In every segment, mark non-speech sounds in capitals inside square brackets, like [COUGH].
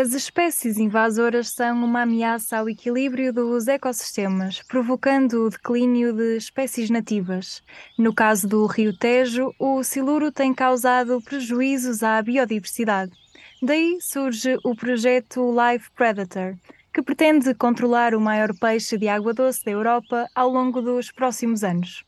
As espécies invasoras são uma ameaça ao equilíbrio dos ecossistemas, provocando o declínio de espécies nativas. No caso do Rio Tejo, o siluro tem causado prejuízos à biodiversidade. Daí surge o projeto Live Predator, que pretende controlar o maior peixe de água doce da Europa ao longo dos próximos anos.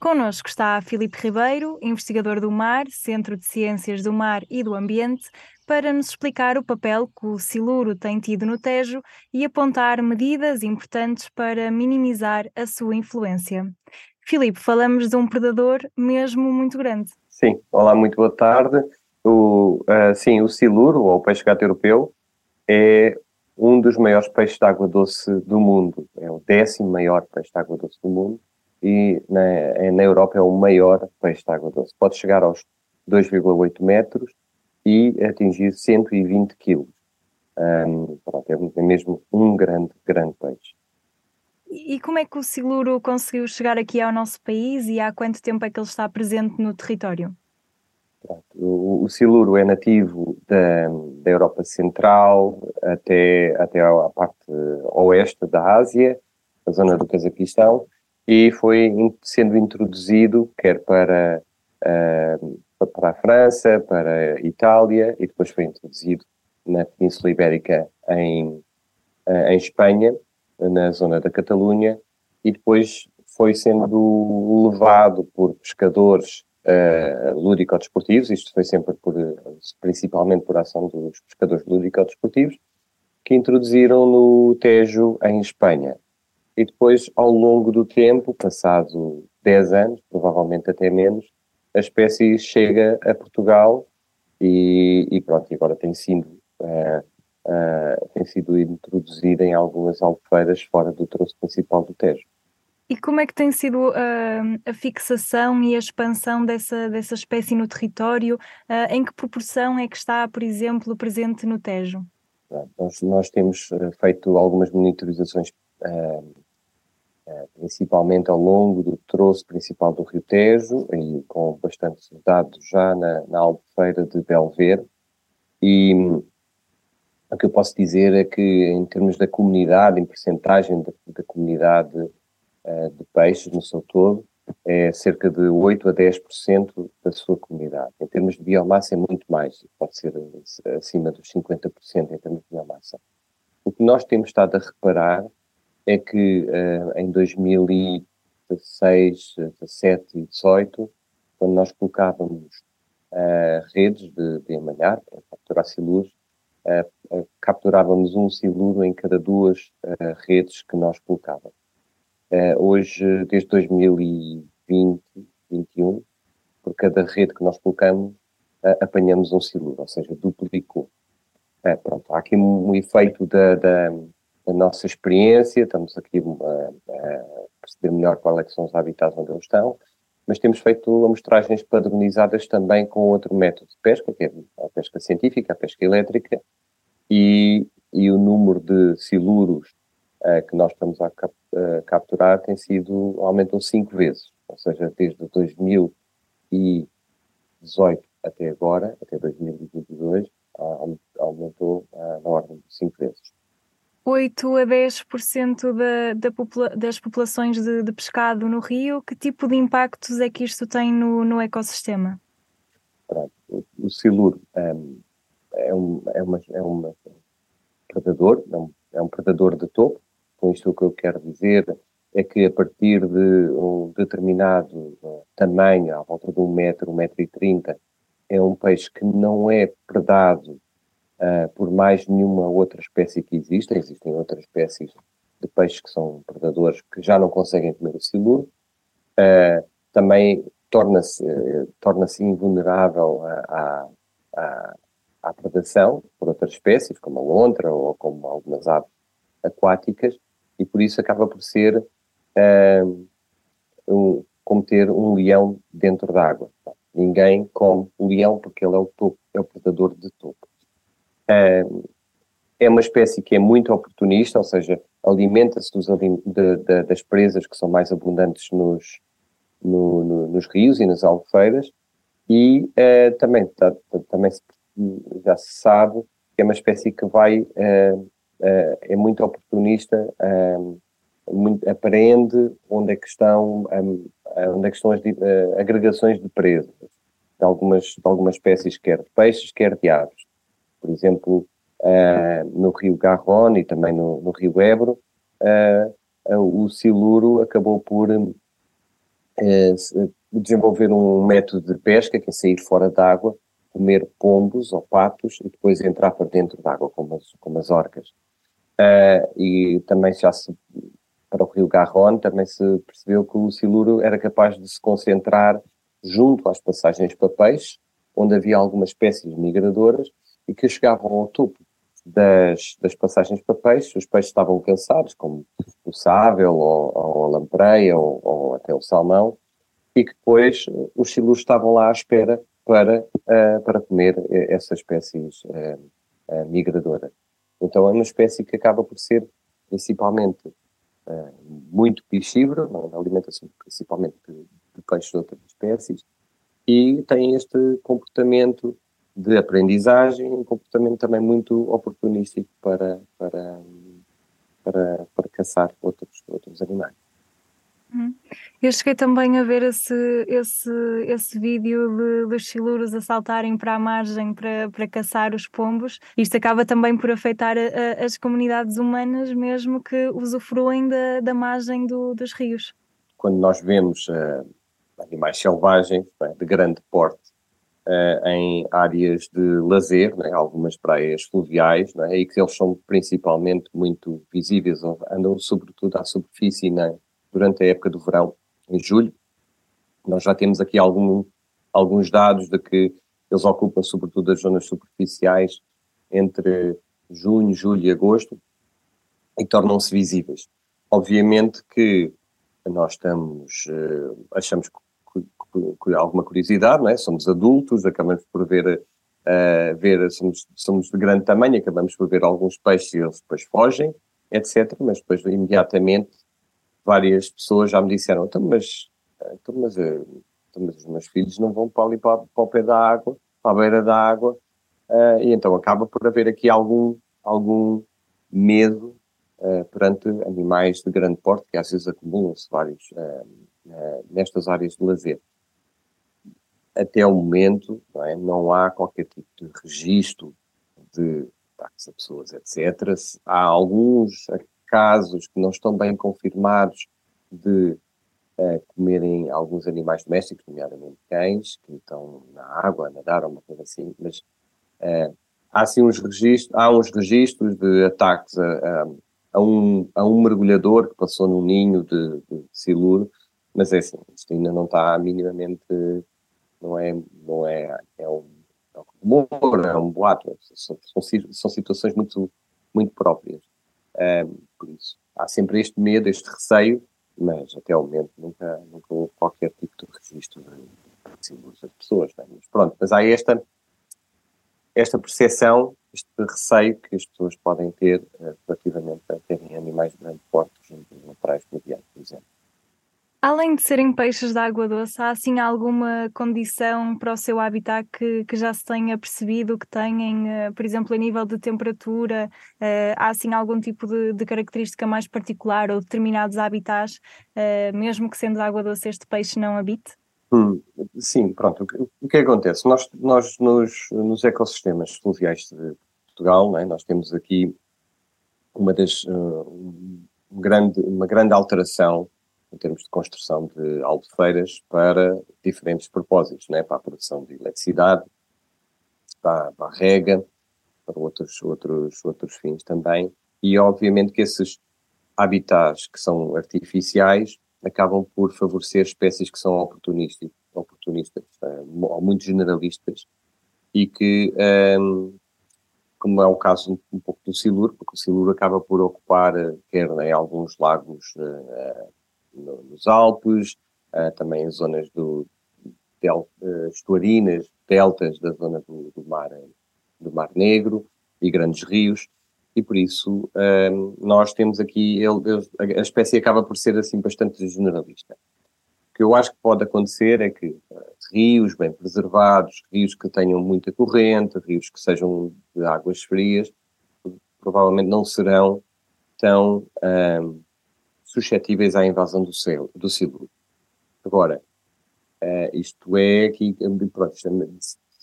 Connosco está Filipe Ribeiro, investigador do mar, Centro de Ciências do Mar e do Ambiente, para nos explicar o papel que o siluro tem tido no Tejo e apontar medidas importantes para minimizar a sua influência. Filipe, falamos de um predador mesmo muito grande. Sim, olá, muito boa tarde. O, uh, sim, o siluro, ou o peixe gato europeu, é um dos maiores peixes de água doce do mundo. É o décimo maior peixe de água doce do mundo e na, na Europa é o maior peixe de água doce. Pode chegar aos 2,8 metros e atingir 120 quilos. Um, pronto, é mesmo um grande, grande peixe. E como é que o siluro conseguiu chegar aqui ao nosso país e há quanto tempo é que ele está presente no território? O, o siluro é nativo da, da Europa Central até, até a parte oeste da Ásia, a zona do Cazaquistão, e foi sendo introduzido quer para, uh, para a França, para a Itália e depois foi introduzido na Península Ibérica em, uh, em Espanha, na zona da Catalunha, e depois foi sendo levado por pescadores uh, lúdico-desportivos, isto foi sempre por, principalmente por ação dos pescadores lúdico-desportivos, que introduziram no Tejo, em Espanha. E depois, ao longo do tempo, passado 10 anos, provavelmente até menos, a espécie chega a Portugal e, e pronto, agora tem sido, uh, uh, tem sido introduzida em algumas albufeiras fora do troço principal do Tejo. E como é que tem sido uh, a fixação e a expansão dessa, dessa espécie no território? Em que proporção é que está, por exemplo, presente no Tejo? Nós, nós temos feito algumas monitorizações principalmente ao longo do troço principal do Rio Tejo e com bastantes dados já na, na albufeira de Belver. E o que eu posso dizer é que, em termos da comunidade, em percentagem da, da comunidade uh, de peixes no seu todo, é cerca de 8 a 10% da sua comunidade. Em termos de biomassa, é muito mais, pode ser acima dos 50% em termos de biomassa. O que nós temos estado a reparar é que uh, em 2016, 17 e 18, quando nós colocávamos uh, redes de, de amalhar para capturar uh, capturávamos um siluro em cada duas redes que nós colocávamos. hoje, desde 2020, 2021, por cada rede que nós colocamos, apanhamos um siluro, ou seja, duplicou. pronto, há aqui um, um efeito da, da a nossa experiência, estamos aqui a, a perceber melhor quais é são os habitats onde eles estão, mas temos feito amostragens padronizadas também com outro método de pesca, que é a pesca científica, a pesca elétrica, e, e o número de siluros uh, que nós estamos a, cap, capturar tem sido, aumentou cinco vezes, ou seja, desde 2018 até agora, até 2022, uh, aumentou uh, na ordem de cinco vezes. 8 a 10% da, da popula das populações de, de, pescado no rio, que tipo de impactos é que isto tem no, no ecossistema? O, siluro um, é, um, é, uma, é um predador, é um, é um predador de topo. Com isto o que eu quero dizer é que a partir de um determinado tamanho, à volta de um metro, um metro e trinta, é um peixe que não é predado uh, por mais nenhuma outra espécie que exista. Existem outras espécies de peixes que são predadores que já não conseguem comer o siluro. Uh, também torna-se uh, torna-se invulnerável à, à, à predação por outras espécies, como a lontra ou como algumas aves aquáticas, e por isso acaba por ser uh, um, como ter um leão dentro da água. Ninguém come o leão porque ele é o topo, é o predador de topo é uma espécie que é muito oportunista, ou seja, alimenta-se das presas que são mais abundantes nos, no, no, nos rios e nas albufeiras e uh, também, tá, também se, já se sabe que é uma espécie que vai, uh, uh, é muito oportunista, muito, onde é que estão, onde é que estão as agregações de presas de algumas, de algumas espécies, quer de peixes, quer de aves. Por exemplo, no rio Garonne e também no, no rio Ebro, o siluro acabou por desenvolver um método de pesca que é sair fora d'água comer pombos ou patos e depois entrar para dentro d'água como as, como as orcas. Uh, e também já se, para o rio Garronne, também se percebeu que o siluro era capaz de se concentrar junto às passagens para peixe, onde havia algumas espécies migradoras e que chegavam ao topo das, das passagens para peixe, os peixes estavam cansados, como o sável ou, ou a lampreia ou, ou até o salmão, e que depois os siluros estavam lá à espera para, uh, para comer eh, essas espécies uh, uh, migradoras. Então é uma espécie que acaba por ser principalmente muito piscívora, na alimentação principalmente de, de peixes de outras espécies, e tem este comportamento de aprendizagem, um comportamento também muito oportunístico para, para, para, para caçar outros, outros animais. Uhum. Eu cheguei também a ver esse, esse, esse vídeo de, dos siluros a saltarem para a margem para, para caçar os pombos. Isto acaba também por afetar a, a, as comunidades humanas, mesmo que usufruem da, da margem do, dos rios. Quando nós vemos uh, animais selvagens é, de grande porte uh, em áreas de lazer, é, algumas praias fluviais, é, e que eles são principalmente muito visíveis, andam sobretudo à superfície na durante a época do verão, em julho. Nós já temos aqui algum, alguns dados de que eles ocupam sobretudo as zonas superficiais entre junho, julho e agosto e tornam-se visíveis. Obviamente que nós estamos, uh, achamos que, alguma curiosidade, não é? Somos adultos, acabamos por ver, uh, ver somos, somos de grande tamanho, acabamos por ver alguns peixes e eles depois fogem, etc. Mas depois imediatamente várias pessoas já me disseram, então, mas, então, mas, eh, então, mas os meus filhos não vão para ali para, para o pé da água, para a beira da água, uh, e então acaba por haver aqui algum, algum medo uh, perante animais de grande porte, que às vezes acumulam-se vários uh, nestas áreas de lazer. Até o momento, não, é, não há qualquer tipo de registro de ataques a pessoas, etc. Há alguns casos que não estão bem confirmados de uh, comerem alguns animais domésticos, nomeadamente cães, que estão na água a nadar ou uma coisa assim, mas uh, há sim uns registros, há uns registros de ataques a, a, a, um, a um mergulhador que passou num ninho de, de siluro, mas é assim, isto ainda não está minimamente, não é, não é, é um, é um rumor, é um boato, são, são, são situações muito, muito próprias. Um, por isso, há sempre este medo, este receio, mas até ao momento nunca, nunca houve qualquer tipo de registro de símbolos das pessoas. É? Mas pronto, mas há esta, esta percepção, este receio que as pessoas podem ter uh, relativamente a terem animais de grande porte junto de praia fluvial, por exemplo. Além de serem peixes de água doce, há assim alguma condição para o seu habitat que, que já se tenha percebido que têm, uh, por exemplo, a nível de temperatura? Uh, há assim algum tipo de, de, característica mais particular ou determinados habitats, uh, mesmo que sendo de água doce este peixe não habite? Hum, sim, pronto. O, que acontece? Nós, nós nos, nos ecossistemas fluviais de Portugal, é? nós temos aqui uma, das, um grande, uma grande alteração em termos de construção de albufeiras para diferentes propósitos, né? para a produção de eletricidade, para, para a rega, para outros, outros, outros fins também. E obviamente que esses habitats que são artificiais acabam por favorecer espécies que são oportunistas, eh, ou muito generalistas e que, um, ehm, como é o caso um, pouco do siluro, porque o siluro acaba por ocupar, eh, quer em alguns lagos uh, no, nos Alpes, uh, também em zonas do, del, uh, estuarinas, deltas da zona do, do, mar, do Mar Negro e grandes rios, e por isso uh, nós temos aqui, ele, a espécie acaba por ser assim bastante generalista. O que eu acho que pode acontecer é que, rios bem preservados, rios que tenham muita corrente, rios que sejam de águas frias, provavelmente não serão tão suscetíveis à invasão do, céu, do siluro. Agora, uh, isto é aqui, pronto,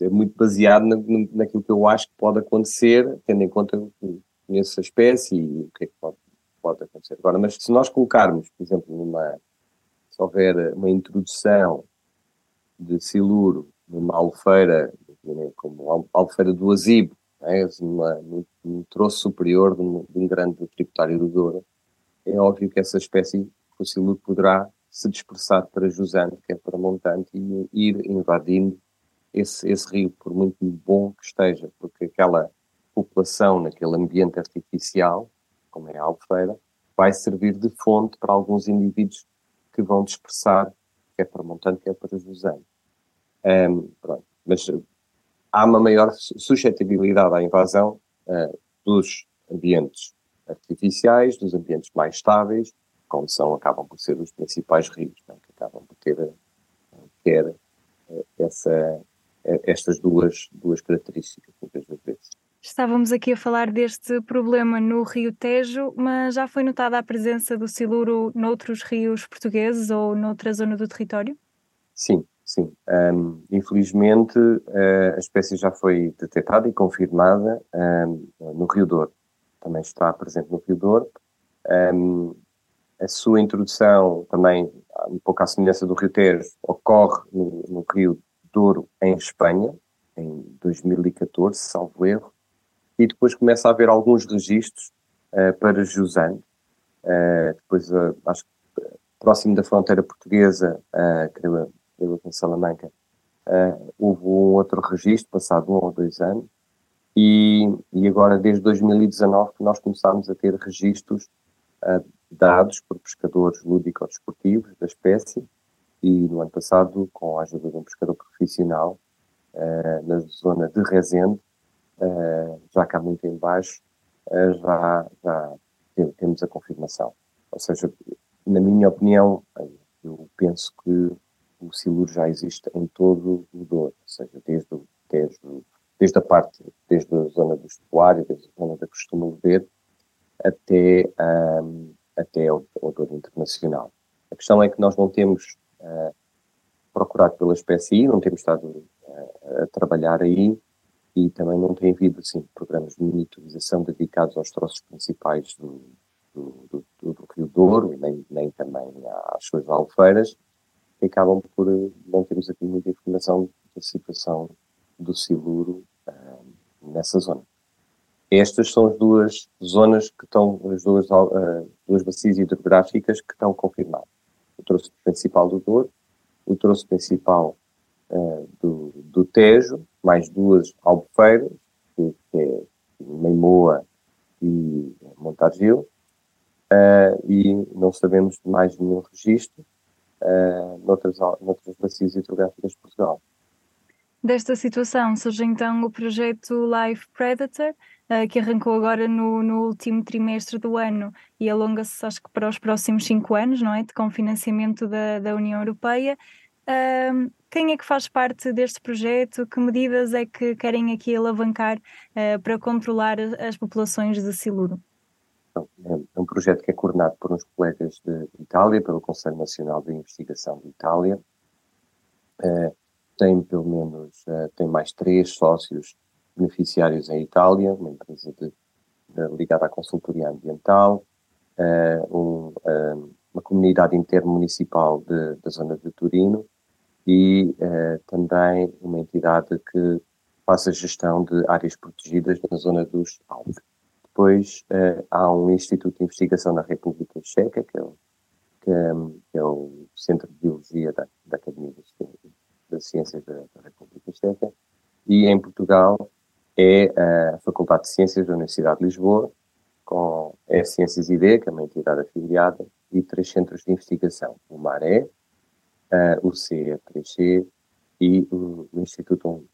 é, é muito baseado na, naquilo que eu acho que pode acontecer, tendo em conta que conheço a espécie e o que é que pode, pode acontecer. Agora, mas se nós colocarmos, por exemplo, numa, se houver uma introdução de siluro numa albufeira, como a albufeira do Azibo, é? numa, num, troço superior de um, de um, grande tributário do Douro, é óbvio que essa espécie, siluro, poderá se dispersar para jusante, que é para montante, e ir invadindo esse, esse rio, por muito bom que esteja, porque aquela população naquele ambiente artificial, como é a albufeira, vai servir de fonte para alguns indivíduos que vão dispersar, quer para montante, quer para jusante. Um, Mas há uma maior suscetibilidade à invasão uh, dos ambientes artificiais, dos ambientes mais estáveis, como são, acabam por ser os principais rios, né, que acabam por ter, ter uh, essa, estas duas, duas características, muitas vezes. Estávamos aqui a falar deste problema no Rio Tejo, mas já foi notada a presença do siluro noutros rios portugueses ou noutra zona do território? Sim, sim. Um, infelizmente, a espécie já foi detectada e confirmada um, no Rio Douro. Também está presente no Rio Douro. Um, a sua introdução, também um pouco à semelhança do Rio Tejo, ocorre no, no Rio Douro, em Espanha, em 2014, salvo erro e depois começa a haver alguns registros uh, para Jusante. Uh, depois, uh, acho que próximo da fronteira portuguesa, uh, creio, creio em Salamanca, houve um outro registro, passado um ou dois anos, e, e agora, desde 2019, que nós começámos a ter registros dados por pescadores lúdico-desportivos da espécie, e no ano passado, com a ajuda de um pescador profissional, na zona de Rezende, uh, já cá muito em baixo, uh, já, já temos a confirmação. Ou seja, na minha opinião, eu penso que o siluro já existe em todo o Douro, ou seja, desde, desde, desde a parte, desde a zona do estuário, desde a zona da Costume Ver, até, um, até o, o Douro Internacional. A questão é que nós não temos uh, procurado pela espécie não temos estado uh, a trabalhar aí, e também não tem havido assim, programas de monitorização dedicados aos troços principais do, do, do, do Rio Douro nem, nem também às suas alfeiras, que acabam por não termos aqui muita informação da situação do siluro uh, nessa zona. Estas são as duas zonas que estão, as duas, uh, duas bacias hidrográficas que estão confirmadas. O troço principal do Douro, o troço principal uh, do, do Tejo, mais duas albufeiras, que, que é Meimoa e Montargil, uh, e não sabemos mais nenhum registro uh, noutras, noutras bacias hidrográficas de Portugal. Desta situação surge então o projeto Life Predator, uh, que arrancou agora no, no, último trimestre do ano e alonga-se, acho que, para os próximos cinco anos, não é? De, com financiamento da, da União Europeia. Quem é que faz parte deste projeto? Que medidas é que querem aqui alavancar uh, para controlar as populações de siluro? Então, é um projeto que é coordenado por uns colegas de Itália, pelo Conselho Nacional de Investigação de Itália. Uh, tem pelo menos uh, tem mais três sócios beneficiários em Itália, uma empresa de, de, ligada à consultoria ambiental, um, uma comunidade intermunicipal de, da zona de Turino e uh, também uma entidade que faça gestão de áreas protegidas na zona dos Alpes. Depois uh, há um Instituto de Investigação na República Checa, que é o, que, que é o Centro de Biologia da, da Academia das da, da, República Checa, e em Portugal é a Faculdade de Ciências da Universidade de Lisboa, com a Ciências ID, que é uma entidade afiliada, e três centros de investigação, o MARÉ, uh, o C3C e o Instituto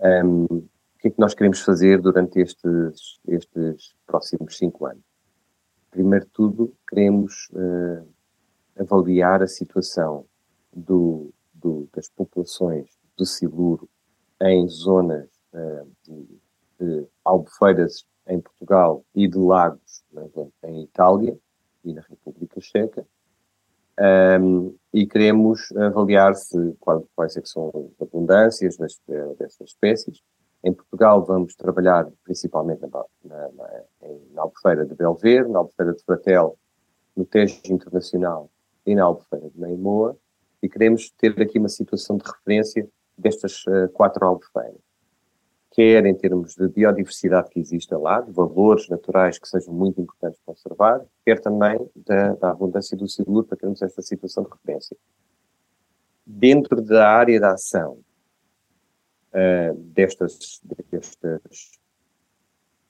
1. Um, o que é que nós queremos fazer durante estes, estes próximos cinco anos? Primeiro de tudo, queremos uh, avaliar a situação do, das populações do siluro em zonas uh, de, de albufeiras em Portugal e de lagos em Itália e na República Checa. Um, e queremos avaliar se, quais é são as abundâncias dessas espécies. Em Portugal vamos trabalhar principalmente na, na, na, na Albufeira de Belver, na Albufeira de Fratel, no Tejo Internacional e na Albufeira de Meimoa, e queremos ter aqui uma situação de referência destas uh, quatro albufeiras quer em termos de biodiversidade que exista lá, de valores naturais que sejam muito importantes conservar, quer também da, da abundância do siluro para termos esta situação de referência. Dentro da área da ação uh, destas, destas,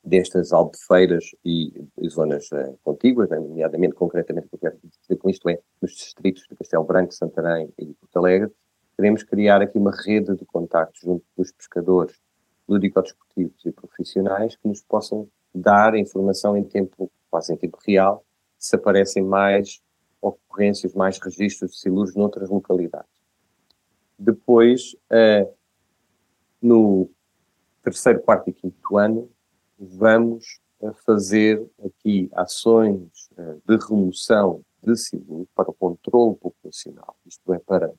destas albufeiras e, zonas uh, contíguas, né, nomeadamente, concretamente, o que eu quero dizer com isto é, nos distritos de Castelo Branco, Santarém e Porto Alegre, queremos criar aqui uma rede de contactos junto dos pescadores lúdico-desportivos e profissionais que nos possam dar informação em tempo, quase em tempo real, se aparecem mais ocorrências, mais registros de siluros noutras localidades. Depois, uh, no terceiro, quarto e quinto ano, vamos fazer aqui ações uh, de remoção de siluro para o controle populacional. Isto é para,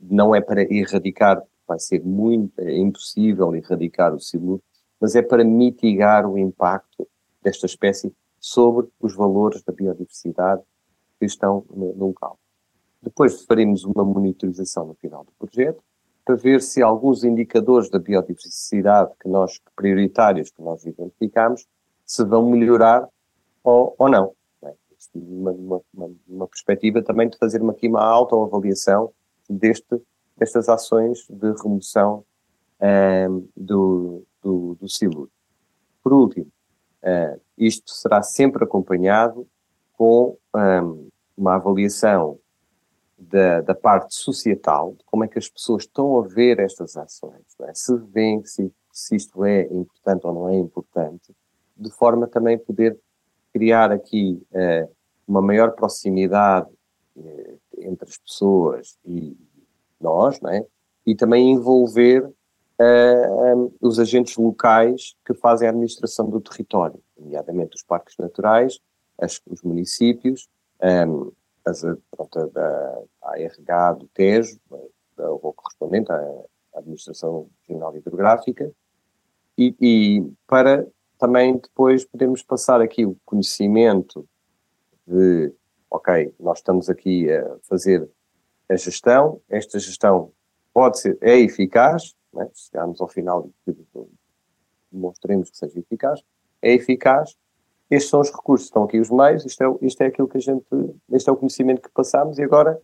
não é para erradicar vai ser muito, é impossível erradicar o siluro, mas é para mitigar o impacto desta espécie sobre os valores da biodiversidade que estão no local. Depois faremos uma monitorização no final do projeto para ver se alguns indicadores da biodiversidade que nós, prioritários que nós identificamos, se vão melhorar ou, ou não. É? Uma, uma, uma, perspectiva também de fazer aqui uma autoavaliação deste destas ações de remoção um, ehm, do, do, do siluro. Por último, uh, isto será sempre acompanhado com um, ehm, uma avaliação da, da, parte societal, de como é que as pessoas estão a ver estas ações, é? se veem se, se isto é importante ou não é importante, de forma também poder criar aqui uh, uma maior proximidade uh, entre as pessoas e, nós, não é? e também envolver eh, eh, os agentes locais que fazem a administração do território, nomeadamente os parques naturais, as, os municípios, um, as, pronto, a, a ARH do Tejo, ou correspondente à Administração Regional Hidrográfica, e, e para também depois podermos passar aqui o conhecimento de, ok, nós estamos aqui a fazer a gestão, esta gestão pode ser, é eficaz, né? chegarmos ao final e demonstremos que seja eficaz, é eficaz, estes são os recursos, estão aqui os meios, isto é, isto é aquilo que a gente, este é o conhecimento que passamos e agora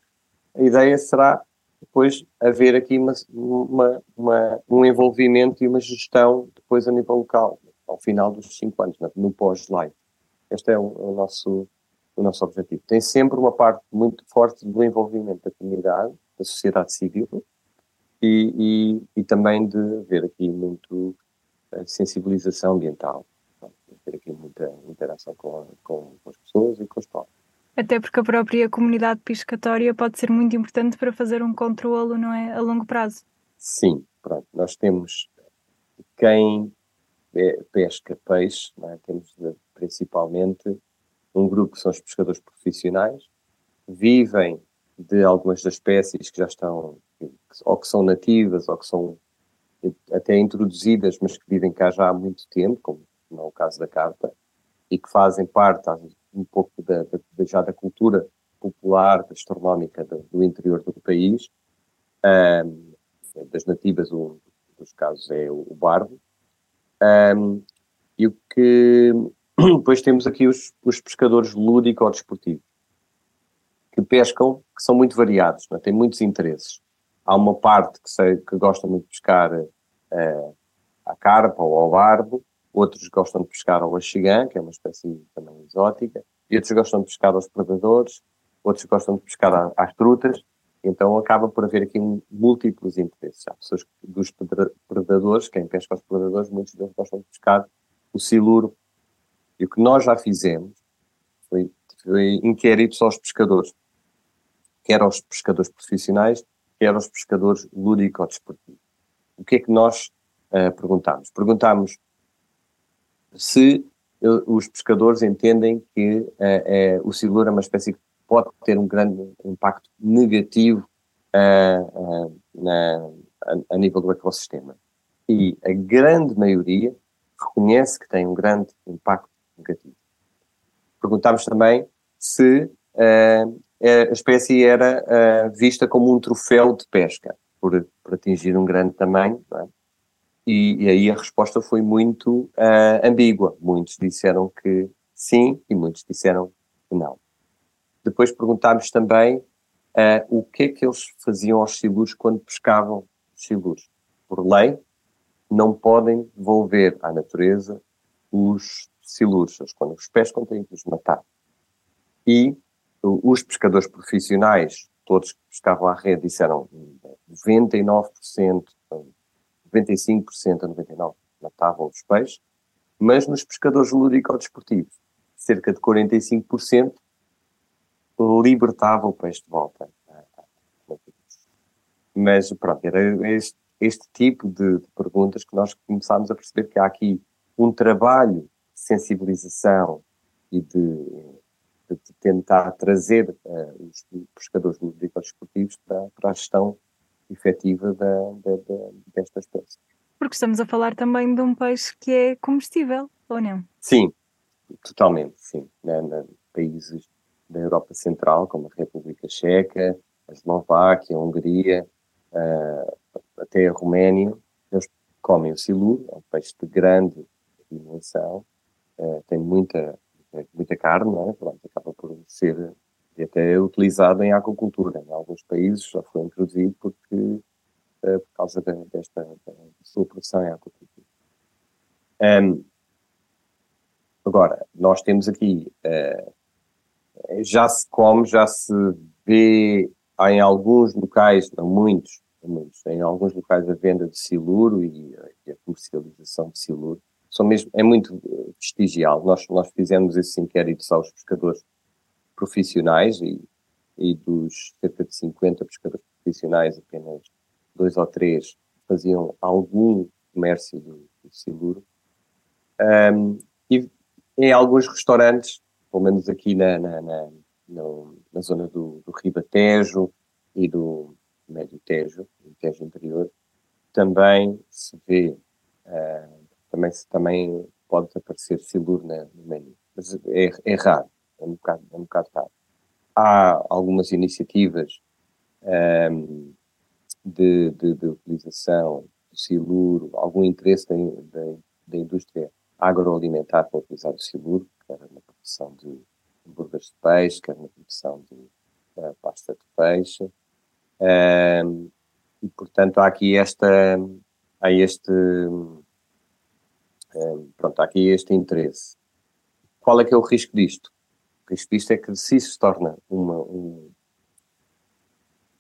a ideia será depois haver aqui uma, uma, uma, um envolvimento e uma gestão depois a nível local, ao final dos cinco anos, no pós-live. Este é o, o nosso o nosso objetivo. Tem sempre uma parte muito forte do envolvimento da comunidade, da sociedade civil e, e, e também de haver aqui muito eh, sensibilização ambiental, ter aqui muita interação com, com, com as pessoas e com os povos. Até porque a própria comunidade piscatória pode ser muito importante para fazer um controlo, não é, a longo prazo. Sim, pronto. Nós temos quem pesca peixe, é? temos principalmente um grupo que são os pescadores profissionais, vivem de algumas das espécies que já estão, ou que são nativas, ou que são até introduzidas, mas que vivem cá já há muito tempo, como é o caso da carpa, e que fazem parte um pouco da, da, já da cultura popular, gastronómica do, do interior do país. Um, das nativas, um dos casos é o, o barbo. Um, e o que [CLEARS THROAT] Depois temos aqui os, os pescadores lúdico-desportivos, que pescam, que são muito variados, é? têm muitos interesses. Há uma parte que, sei, que gosta muito de pescar uh, a carpa ou ao barbo, outros gostam de pescar ao axigã, que é uma espécie também exótica, e outros gostam de pescar aos predadores, outros gostam de pescar às trutas, então acaba por haver aqui múltiplos interesses. Há pessoas dos predadores, quem pesca aos predadores, muitos deles gostam de pescar o siluro e o que nós já fizemos foi, foi inquéritos aos pescadores, quer aos pescadores profissionais, eram os pescadores lúdico-desportivos. O que é que nós uh, perguntámos? Perguntámos se uh, os pescadores entendem que uh, o siluro é uma espécie que pode ter um grande impacto negativo na, a, a nível do ecossistema. E a grande maioria reconhece que tem um grande impacto negativo. Perguntámos também se uh, a espécie era uh, vista como um troféu de pesca, por, por atingir um grande tamanho, é? E, e, aí a resposta foi muito uh, ambígua. Muitos disseram que sim e muitos disseram que não. Depois perguntámos também o que é que eles faziam aos siluros quando pescavam os siluros. Por lei, não podem devolver à natureza os siluros. Eles, quando os pescam, têm que os matar. E os pescadores profissionais, todos que pescavam à rede, disseram 99%, 95% a 99% matavam os peixes, mas nos pescadores lúdico-desportivos, cerca de 45% libertavam o peixe de volta. Mas pronto, era este, este tipo de, de perguntas que nós começámos a perceber que há aqui um trabalho de sensibilização e de de tentar trazer uh, os pescadores lúdicos esportivos para, para, a gestão efetiva da, da, da, desta espécie. Porque estamos a falar também de um peixe que é comestível, ou não? Sim, totalmente, sim. Na, na países da Europa Central, como a República Checa, a Eslováquia, a Hungria, uh, até a Roménia, eles comem o siluro, é um peixe de grande dimensão, uh, tem muita é muita carne, não é? Pronto, acaba por ser e até utilizado em aquacultura. Em alguns países já foi introduzido porque, uh, por causa desta da sua produção em aquacultura. Um, agora, nós temos aqui, uh, já se come, já se vê em alguns locais, não muitos, não muitos, em alguns locais a venda de siluro e, e a comercialização de siluro são mesmo, é muito vestigial. Nós, nós fizemos esses inquéritos aos pescadores profissionais e, e dos cerca de 50 pescadores profissionais, apenas dois ou três faziam algum comércio do, siluro. Um, e em alguns restaurantes, pelo menos aqui na, na, na, na zona do, do Ribatejo e do Médio Tejo, do Tejo Interior, também se vê uh, também, também pode aparecer siluro no menu. Mas é, é raro, é um, bocado, é um bocado. Há algumas iniciativas um, ehm, de, de, de, utilização do siluro, algum interesse da, da, da indústria agroalimentar para utilizar o siluro, quer na produção de hambúrgueres de peixe, quer na produção de uh, pasta de peixe. Um, ehm, e, portanto, há aqui esta, há este, pronto, há aqui este interesse. Qual é que é o risco disto? O risco disto é que se isso se torna uma, um,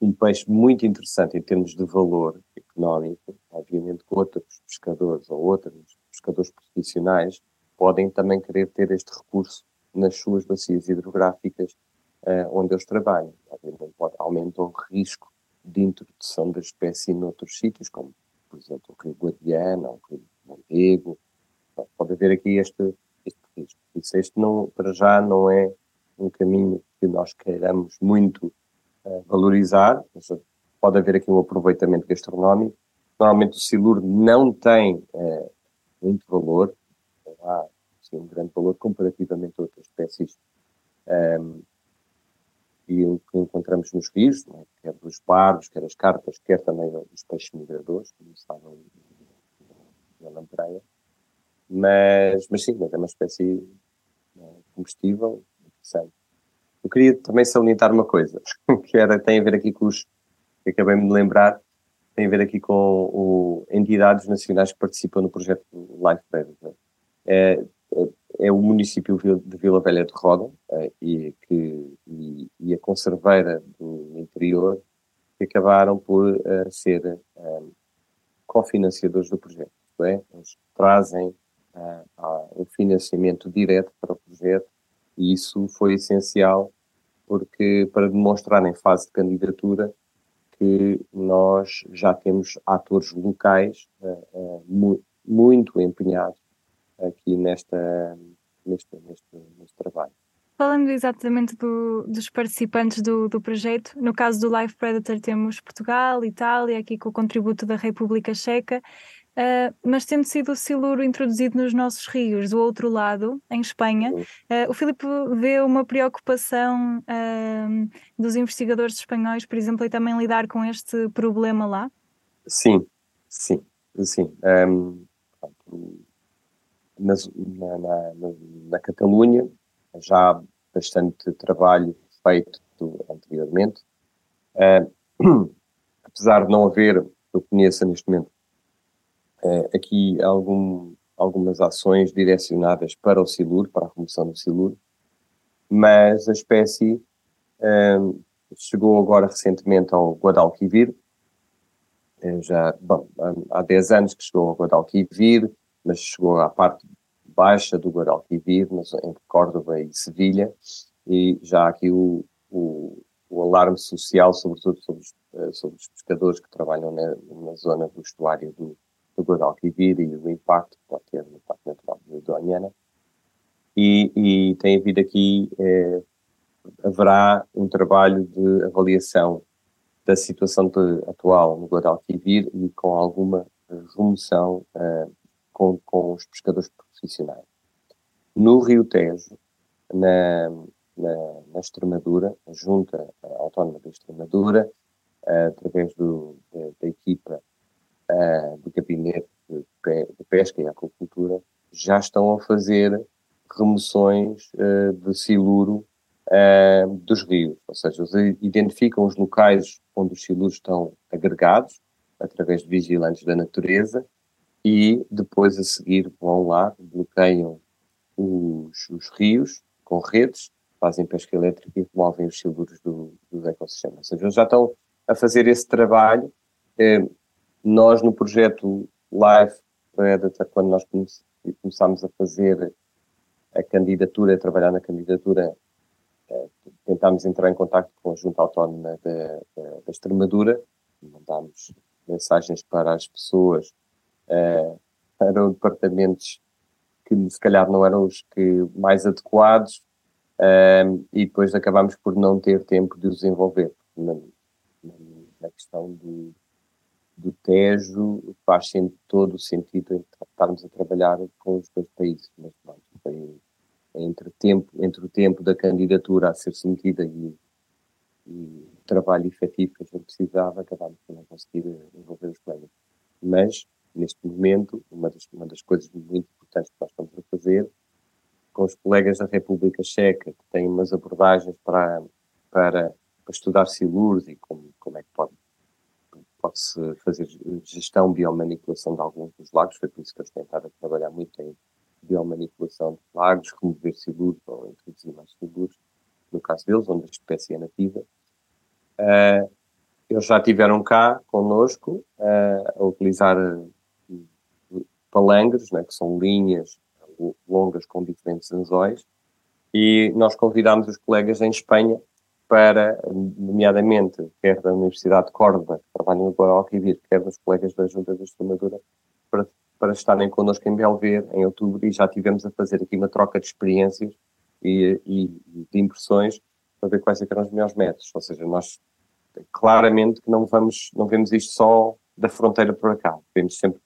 um peixe muito interessante em termos de valor económico, obviamente que outros pescadores ou outros pescadores profissionais podem também querer ter este recurso nas suas bacias hidrográficas uh, onde eles trabalham. Obviamente pode, aumenta o risco de introdução da espécie noutros sítios, como, por exemplo, o Rio Guadiana, o Rio Montego, pode haver aqui este, este risco. Isso este não, para já não é um caminho que nós queiramos muito uh, valorizar, pode haver aqui um aproveitamento gastronómico. Normalmente o siluro não tem uh, muito valor, não há assim, um grande valor comparativamente a outras espécies um, ehm, e o que encontramos nos rios, é? quer dos parvos, quer as carpas, quer também os peixes migradores, como estavam na lampreia. Mas, mas sim, é uma espécie combustível interessante. Eu queria também salientar uma coisa, [LAUGHS] que era, tem a ver aqui com os, que acabei de lembrar, tem a ver aqui com o, entidades nacionais que participam no projeto Life Predator. É, é, é, o município de Vila Velha de Roda é, e, que, e, e, a conserveira do interior que acabaram por uh, ser um, cofinanciadores do projeto. É? Eles trazem uh, financiamento direto para o projeto e isso foi essencial porque para demonstrar em fase de candidatura que que nós já temos atores locais uh, uh, mu muito empenhados aqui nesta, neste, neste, neste trabalho. Falando exatamente do, dos participantes do, do projeto, no caso do Life Predator temos Portugal, Itália, aqui com o contributo da República Checa, uh, mas tendo sido o siluro introduzido nos nossos rios do outro lado, em Espanha, uh, o Filipe vê uma preocupação uh, dos investigadores espanhóis, por exemplo, e também lidar com este problema lá? Sim, sim, sim. Um, na, na, na, na Catalunha, já há bastante trabalho feito anteriormente. [CLEARS THROAT] Apesar de não haver, eu conheço neste momento, uh, aqui algum, algumas ações direcionadas para o siluro, para a remoção do siluro, mas a espécie uh, chegou agora recentemente ao Guadalquivir, já, bom, há 10 anos que chegou ao Guadalquivir, mas chegou à parte baixa do Guadalquivir, entre Córdoba e Sevilha, e já aqui o, o, o alarme social, sobretudo sobre os, eh, sobre os pescadores que trabalham na, na zona do estuário do, do Guadalquivir e o impacto que pode ter no impacto natural do Doñana. E, e tem havido aqui, eh, haverá um trabalho de avaliação da situação de, atual no Guadalquivir e com alguma remoção eh, com, com os pescadores profissionais. No Rio Tejo, na, na, na Extremadura, a Junta Autónoma da Extremadura, através do, da, da, equipa uh, do Gabinete de, Pesca e Aquacultura, já estão a fazer remoções uh, de siluro uh, dos rios, ou seja, eles identificam os locais onde os siluros estão agregados, através de vigilantes da natureza, e depois a seguir vão lá, bloqueiam os, os rios com redes, fazem pesca elétrica e removem os siluros do, do ecossistema. Ou seja, eles já estão a fazer esse trabalho. Nós no projeto Live Predator, quando nós começámos a fazer a candidatura, a trabalhar na candidatura, eh, tentámos entrar em contato com a Junta Autónoma da, da, Extremadura, mandámos mensagens para as pessoas uh, eram departamentos que se calhar não eram os que mais adequados uh, e depois acabámos por não ter tempo de os envolver. Na, na questão do, do Tejo faz todo o sentido estarmos a trabalhar com os dois países, mas pronto, foi entre, tempo, entre o tempo da candidatura a ser submetida e, e o trabalho efetivo que a gente precisava, acabámos por não conseguir envolver os colegas. Mas neste momento, uma das, uma das coisas muito importantes que nós estamos a fazer, com os colegas da República Checa, que têm umas abordagens para, para, para estudar e como, como é que pode, pode-se fazer gestão, biomanipulação de alguns dos lagos, foi por isso que eles tentaram trabalhar muito em biomanipulação de lagos, remover silures ou introduzir mais silures, no caso deles, onde a espécie é nativa. Uh, eles já tiveram cá connosco uh, a utilizar palangres, né, que são linhas longas com diferentes anzóis, e nós convidámos os colegas em Espanha para, nomeadamente, quer da Universidade de Córdoba, que trabalham no Guadalquivir, quer dos colegas da Junta de Extremadura, para, para estarem connosco em Belver, em outubro, e já tivemos a fazer aqui uma troca de experiências e, e de impressões para ver quais é eram os melhores métodos. Ou seja, nós claramente que não vamos, não vemos isto só da fronteira para cá, vemos sempre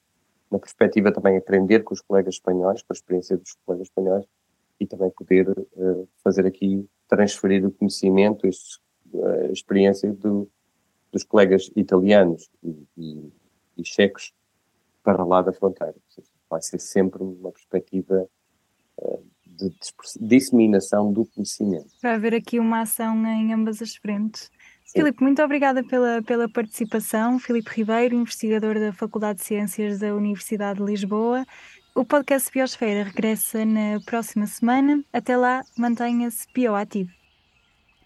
na perspectiva também aprender com os colegas espanhóis, com a experiência dos colegas espanhóis e também poder uh, fazer aqui, transferir o conhecimento, uh, a experiência do, dos colegas italianos e, e, e, checos para lá da fronteira. Seja, vai ser sempre uma perspectiva uh, de disseminação do conhecimento. Vai haver aqui uma ação em ambas as frentes. Filipe, muito obrigada pela, pela participação. Filipe Ribeiro, investigador da Faculdade de Ciências da Universidade de Lisboa. O podcast Biosfera regressa na próxima semana. Até lá, mantenha-se bioativo.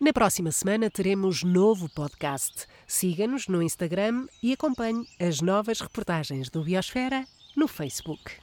Na próxima semana teremos novo podcast. Siga-nos no Instagram e acompanhe as novas reportagens do Biosfera no Facebook.